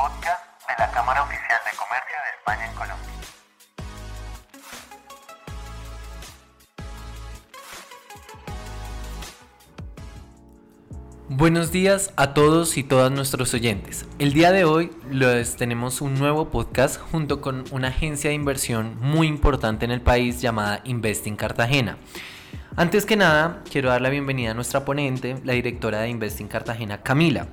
podcast de la Cámara Oficial de Comercio de España Colombia. Buenos días a todos y todas nuestros oyentes. El día de hoy les tenemos un nuevo podcast junto con una agencia de inversión muy importante en el país llamada Investing Cartagena. Antes que nada, quiero dar la bienvenida a nuestra ponente, la directora de Investing Cartagena, Camila.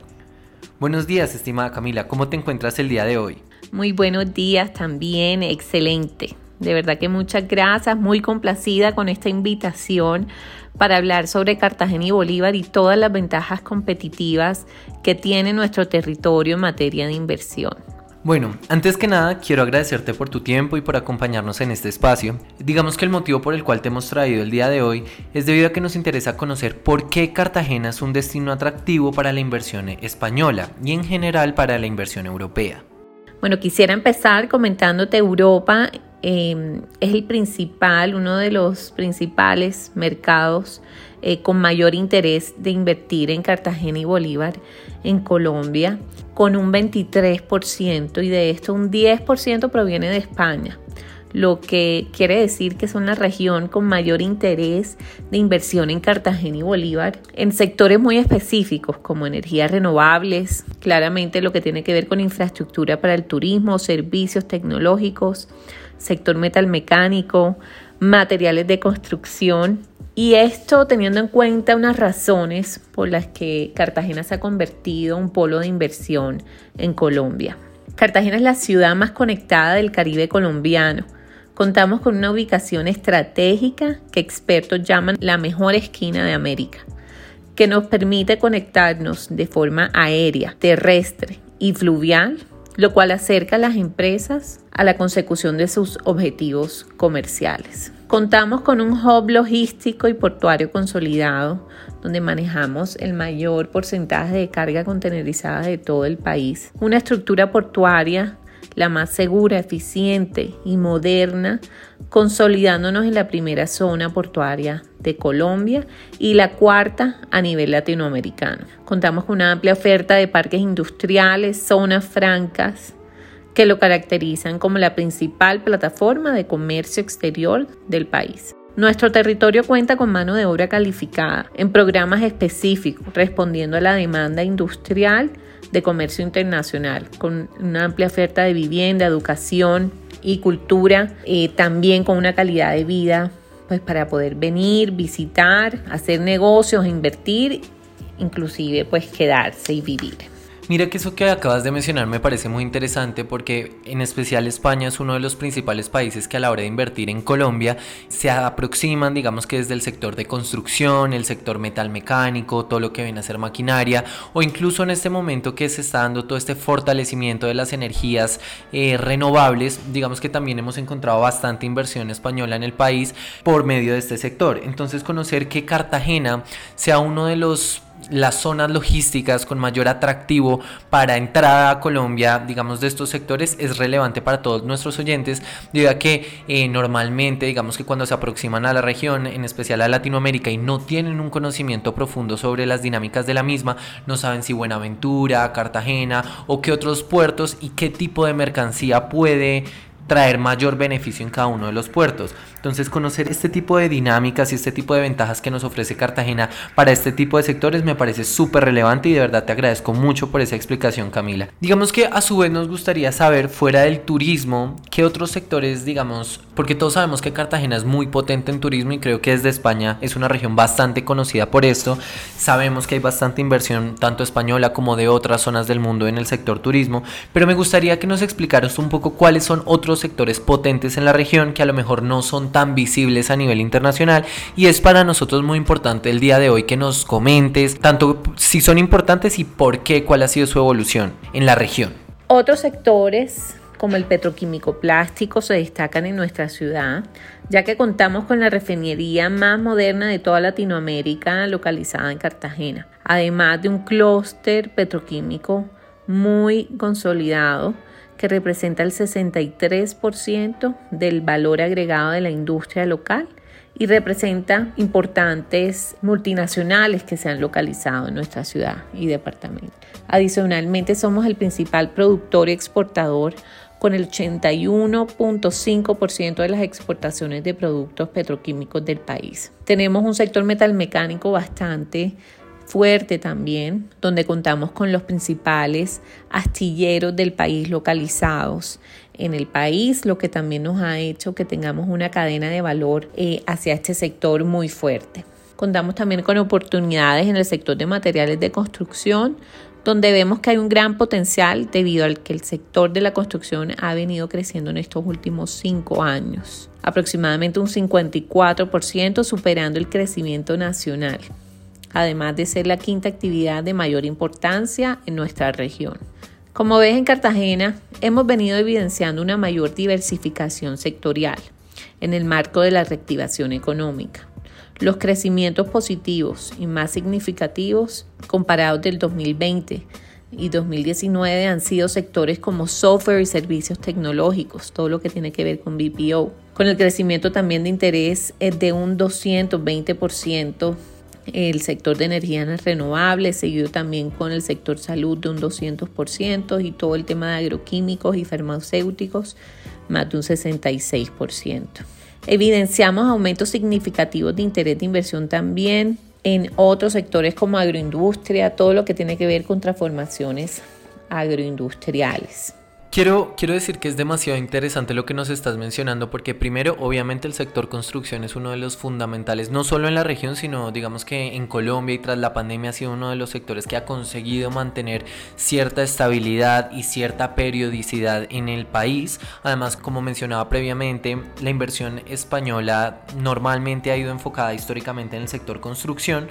Buenos días, estimada Camila, ¿cómo te encuentras el día de hoy? Muy buenos días también, excelente. De verdad que muchas gracias, muy complacida con esta invitación para hablar sobre Cartagena y Bolívar y todas las ventajas competitivas que tiene nuestro territorio en materia de inversión. Bueno, antes que nada quiero agradecerte por tu tiempo y por acompañarnos en este espacio. Digamos que el motivo por el cual te hemos traído el día de hoy es debido a que nos interesa conocer por qué Cartagena es un destino atractivo para la inversión española y en general para la inversión europea. Bueno, quisiera empezar comentándote Europa Em, es el principal, uno de los principales mercados eh, con mayor interés de invertir en Cartagena y Bolívar en Colombia, con un 23% y de esto un 10% proviene de España lo que quiere decir que son la región con mayor interés de inversión en Cartagena y Bolívar en sectores muy específicos como energías renovables, claramente lo que tiene que ver con infraestructura para el turismo, servicios tecnológicos, sector metalmecánico, materiales de construcción. Y esto teniendo en cuenta unas razones por las que Cartagena se ha convertido en un polo de inversión en Colombia. Cartagena es la ciudad más conectada del Caribe colombiano. Contamos con una ubicación estratégica que expertos llaman la mejor esquina de América, que nos permite conectarnos de forma aérea, terrestre y fluvial lo cual acerca a las empresas a la consecución de sus objetivos comerciales. Contamos con un hub logístico y portuario consolidado, donde manejamos el mayor porcentaje de carga contenerizada de todo el país. Una estructura portuaria la más segura, eficiente y moderna, consolidándonos en la primera zona portuaria de Colombia y la cuarta a nivel latinoamericano. Contamos con una amplia oferta de parques industriales, zonas francas, que lo caracterizan como la principal plataforma de comercio exterior del país. Nuestro territorio cuenta con mano de obra calificada en programas específicos, respondiendo a la demanda industrial de comercio internacional, con una amplia oferta de vivienda, educación y cultura, eh, también con una calidad de vida pues para poder venir, visitar, hacer negocios, invertir, inclusive pues quedarse y vivir. Mira que eso que acabas de mencionar me parece muy interesante porque en especial España es uno de los principales países que a la hora de invertir en Colombia se aproximan, digamos que desde el sector de construcción, el sector metal mecánico, todo lo que viene a ser maquinaria o incluso en este momento que se está dando todo este fortalecimiento de las energías eh, renovables, digamos que también hemos encontrado bastante inversión española en el país por medio de este sector. Entonces conocer que Cartagena sea uno de los las zonas logísticas con mayor atractivo para entrada a Colombia, digamos, de estos sectores es relevante para todos nuestros oyentes, debido a que eh, normalmente, digamos que cuando se aproximan a la región, en especial a Latinoamérica, y no tienen un conocimiento profundo sobre las dinámicas de la misma, no saben si Buenaventura, Cartagena o qué otros puertos y qué tipo de mercancía puede traer mayor beneficio en cada uno de los puertos. Entonces conocer este tipo de dinámicas y este tipo de ventajas que nos ofrece Cartagena para este tipo de sectores me parece súper relevante y de verdad te agradezco mucho por esa explicación Camila. Digamos que a su vez nos gustaría saber fuera del turismo, qué otros sectores digamos, porque todos sabemos que Cartagena es muy potente en turismo y creo que desde España es una región bastante conocida por esto. Sabemos que hay bastante inversión tanto española como de otras zonas del mundo en el sector turismo, pero me gustaría que nos explicaras un poco cuáles son otros sectores potentes en la región que a lo mejor no son tan visibles a nivel internacional y es para nosotros muy importante el día de hoy que nos comentes tanto si son importantes y por qué, cuál ha sido su evolución en la región. Otros sectores como el petroquímico plástico se destacan en nuestra ciudad, ya que contamos con la refinería más moderna de toda Latinoamérica localizada en Cartagena, además de un clúster petroquímico muy consolidado que representa el 63% del valor agregado de la industria local y representa importantes multinacionales que se han localizado en nuestra ciudad y departamento. Adicionalmente, somos el principal productor y exportador con el 81.5% de las exportaciones de productos petroquímicos del país. Tenemos un sector metalmecánico bastante fuerte también, donde contamos con los principales astilleros del país localizados en el país, lo que también nos ha hecho que tengamos una cadena de valor eh, hacia este sector muy fuerte. Contamos también con oportunidades en el sector de materiales de construcción, donde vemos que hay un gran potencial debido al que el sector de la construcción ha venido creciendo en estos últimos cinco años, aproximadamente un 54% superando el crecimiento nacional, además de ser la quinta actividad de mayor importancia en nuestra región. Como ves en Cartagena, hemos venido evidenciando una mayor diversificación sectorial en el marco de la reactivación económica. Los crecimientos positivos y más significativos comparados del 2020 y 2019 han sido sectores como software y servicios tecnológicos, todo lo que tiene que ver con BPO, con el crecimiento también de interés de un 220% el sector de energías renovables, seguido también con el sector salud de un 200% y todo el tema de agroquímicos y farmacéuticos más de un 66%. Evidenciamos aumentos significativos de interés de inversión también en otros sectores como agroindustria, todo lo que tiene que ver con transformaciones agroindustriales. Quiero, quiero decir que es demasiado interesante lo que nos estás mencionando porque primero obviamente el sector construcción es uno de los fundamentales no solo en la región sino digamos que en Colombia y tras la pandemia ha sido uno de los sectores que ha conseguido mantener cierta estabilidad y cierta periodicidad en el país. Además como mencionaba previamente la inversión española normalmente ha ido enfocada históricamente en el sector construcción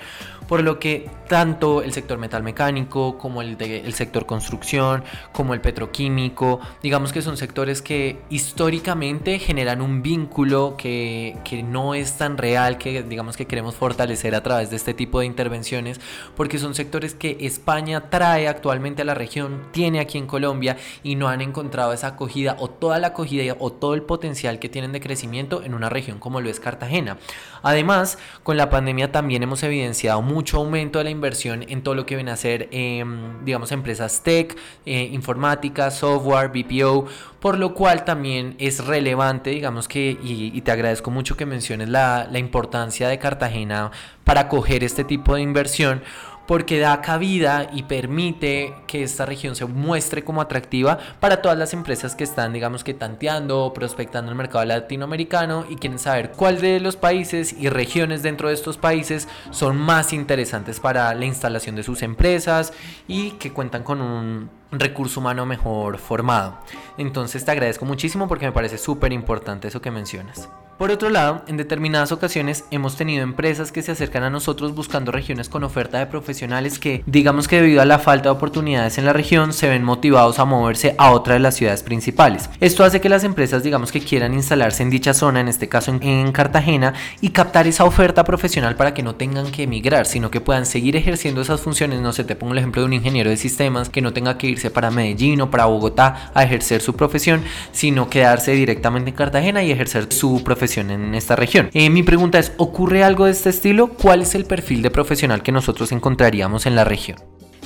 por lo que tanto el sector metal mecánico como el, de, el sector construcción como el petroquímico digamos que son sectores que históricamente generan un vínculo que, que no es tan real, que digamos que queremos fortalecer a través de este tipo de intervenciones, porque son sectores que España trae actualmente a la región, tiene aquí en Colombia y no han encontrado esa acogida o toda la acogida o todo el potencial que tienen de crecimiento en una región como lo es Cartagena. Además, con la pandemia también hemos evidenciado mucho aumento de la inversión en todo lo que viene a ser, em, digamos, empresas tech, eh, informática, software, BPO, por lo cual también es relevante, digamos que, y, te agradezco mucho que menciones la, la importancia de Cartagena para coger este tipo de inversión porque da cabida y permite que esta región se muestre como atractiva para todas las empresas que están, digamos que tanteando o prospectando el mercado latinoamericano y quieren saber cuál de los países y regiones dentro de estos países son más interesantes para la instalación de sus empresas y que cuentan con un recurso humano mejor formado. Entonces te agradezco muchísimo porque me parece súper importante eso que mencionas. Por otro lado, en determinadas ocasiones hemos tenido empresas que se acercan a nosotros buscando regiones con oferta de profesionales que, digamos que debido a la falta de oportunidades en la región, se ven motivados a moverse a otra de las ciudades principales. Esto hace que las empresas, digamos que quieran instalarse en dicha zona, en este caso en, Cartagena, y captar esa oferta profesional para que no tengan que emigrar, sino que puedan seguir ejerciendo esas funciones. No sé, te pongo el ejemplo de un ingeniero de sistemas que no tenga que irse para Medellín o para Bogotá a ejercer su profesión, sino quedarse directamente en Cartagena y ejercer su profesión en esta región. Eh, mi pregunta es, ¿ocurre algo de este estilo? ¿Cuál es el perfil de profesional que nosotros encontraríamos en la región?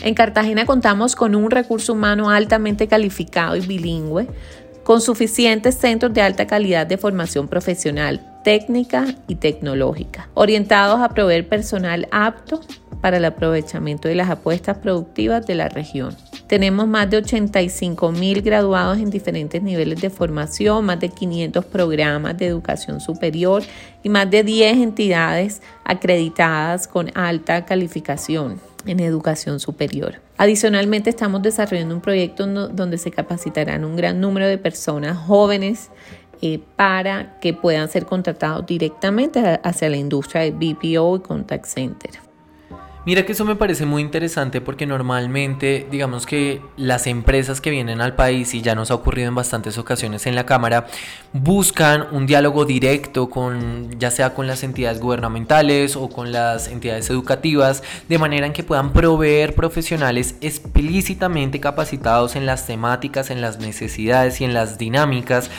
En Cartagena contamos con un recurso humano altamente calificado y bilingüe, con suficientes centros de alta calidad de formación profesional, técnica y tecnológica, orientados a proveer personal apto para el aprovechamiento de las apuestas productivas de la región. Tenemos más de 85 mil graduados en diferentes niveles de formación, más de 500 programas de educación superior y más de 10 entidades acreditadas con alta calificación en educación superior. Adicionalmente, estamos desarrollando un proyecto donde se capacitarán un gran número de personas jóvenes eh, para que puedan ser contratados directamente hacia la industria de BPO y contact center. Mira que eso me parece muy interesante porque normalmente, digamos que las empresas que vienen al país, y ya nos ha ocurrido en bastantes ocasiones en la Cámara, buscan un diálogo directo con, ya sea con las entidades gubernamentales o con las entidades educativas, de manera en que puedan proveer profesionales explícitamente capacitados en las temáticas, en las necesidades y en las dinámicas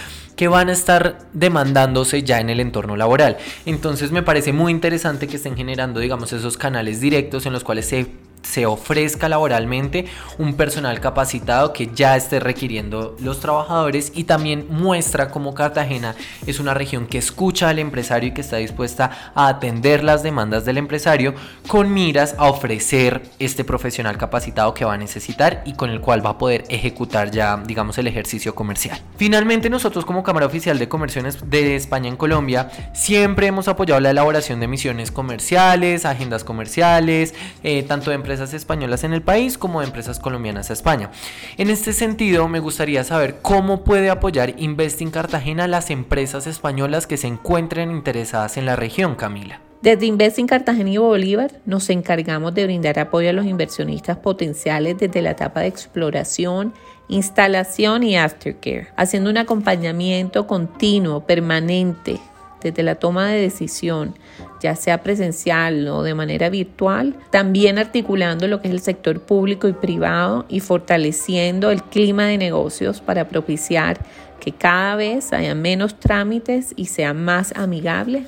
que van a estar demandándose ya en el entorno laboral. Entonces me parece muy interesante que estén generando, digamos, esos canales directos en los cuales se se ofrezca laboralmente un personal capacitado que ya esté requiriendo los trabajadores y también muestra cómo Cartagena es una región que escucha al empresario y que está dispuesta a atender las demandas del empresario con miras a ofrecer este profesional capacitado que va a necesitar y con el cual va a poder ejecutar ya digamos el ejercicio comercial. Finalmente nosotros como Cámara Oficial de Comercio de España en Colombia siempre hemos apoyado la elaboración de misiones comerciales, agendas comerciales, eh, tanto de empresas españolas en el país como de empresas colombianas a España. En este sentido, me gustaría saber cómo puede apoyar Investing Cartagena a las empresas españolas que se encuentren interesadas en la región, Camila. Desde Investing Cartagena y Bolívar nos encargamos de brindar apoyo a los inversionistas potenciales desde la etapa de exploración, instalación y aftercare, haciendo un acompañamiento continuo, permanente, desde la toma de decisión, ya sea presencial o de manera virtual, también articulando lo que es el sector público y privado y fortaleciendo el clima de negocios para propiciar que cada vez haya menos trámites y sea más amigable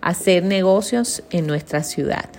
hacer negocios en nuestra ciudad.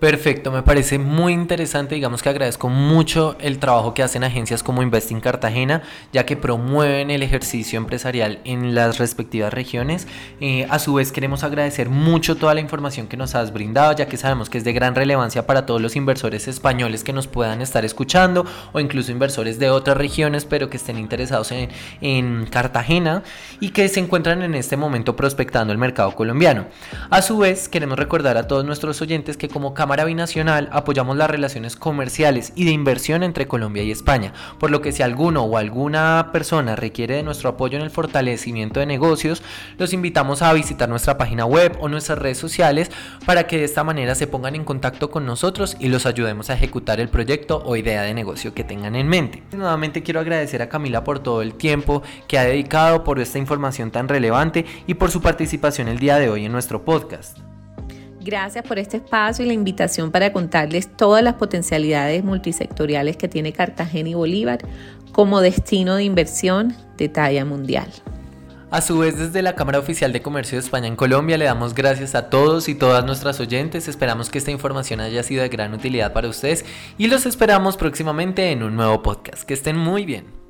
Perfecto, me parece muy interesante, digamos que agradezco mucho el trabajo que hacen agencias como Investing Cartagena, ya que promueven el ejercicio empresarial en las respectivas regiones. Eh, a su vez queremos agradecer mucho toda la información que nos has brindado, ya que sabemos que es de gran relevancia para todos los inversores españoles que nos puedan estar escuchando o incluso inversores de otras regiones, pero que estén interesados en, en Cartagena y que se encuentran en este momento prospectando el mercado colombiano. A su vez queremos recordar a todos nuestros oyentes que como Binacional apoyamos las relaciones comerciales y de inversión entre Colombia y España, por lo que si alguno o alguna persona requiere de nuestro apoyo en el fortalecimiento de negocios, los invitamos a visitar nuestra página web o nuestras redes sociales para que de esta manera se pongan en contacto con nosotros y los ayudemos a ejecutar el proyecto o idea de negocio que tengan en mente. Nuevamente quiero agradecer a Camila por todo el tiempo que ha dedicado por esta información tan relevante y por su participación el día de hoy en nuestro podcast. Gracias por este espacio y la invitación para contarles todas las potencialidades multisectoriales que tiene Cartagena y Bolívar como destino de inversión de talla mundial. A su vez, desde la Cámara Oficial de Comercio de España en Colombia, le damos gracias a todos y todas nuestras oyentes. Esperamos que esta información haya sido de gran utilidad para ustedes y los esperamos próximamente en un nuevo podcast. Que estén muy bien.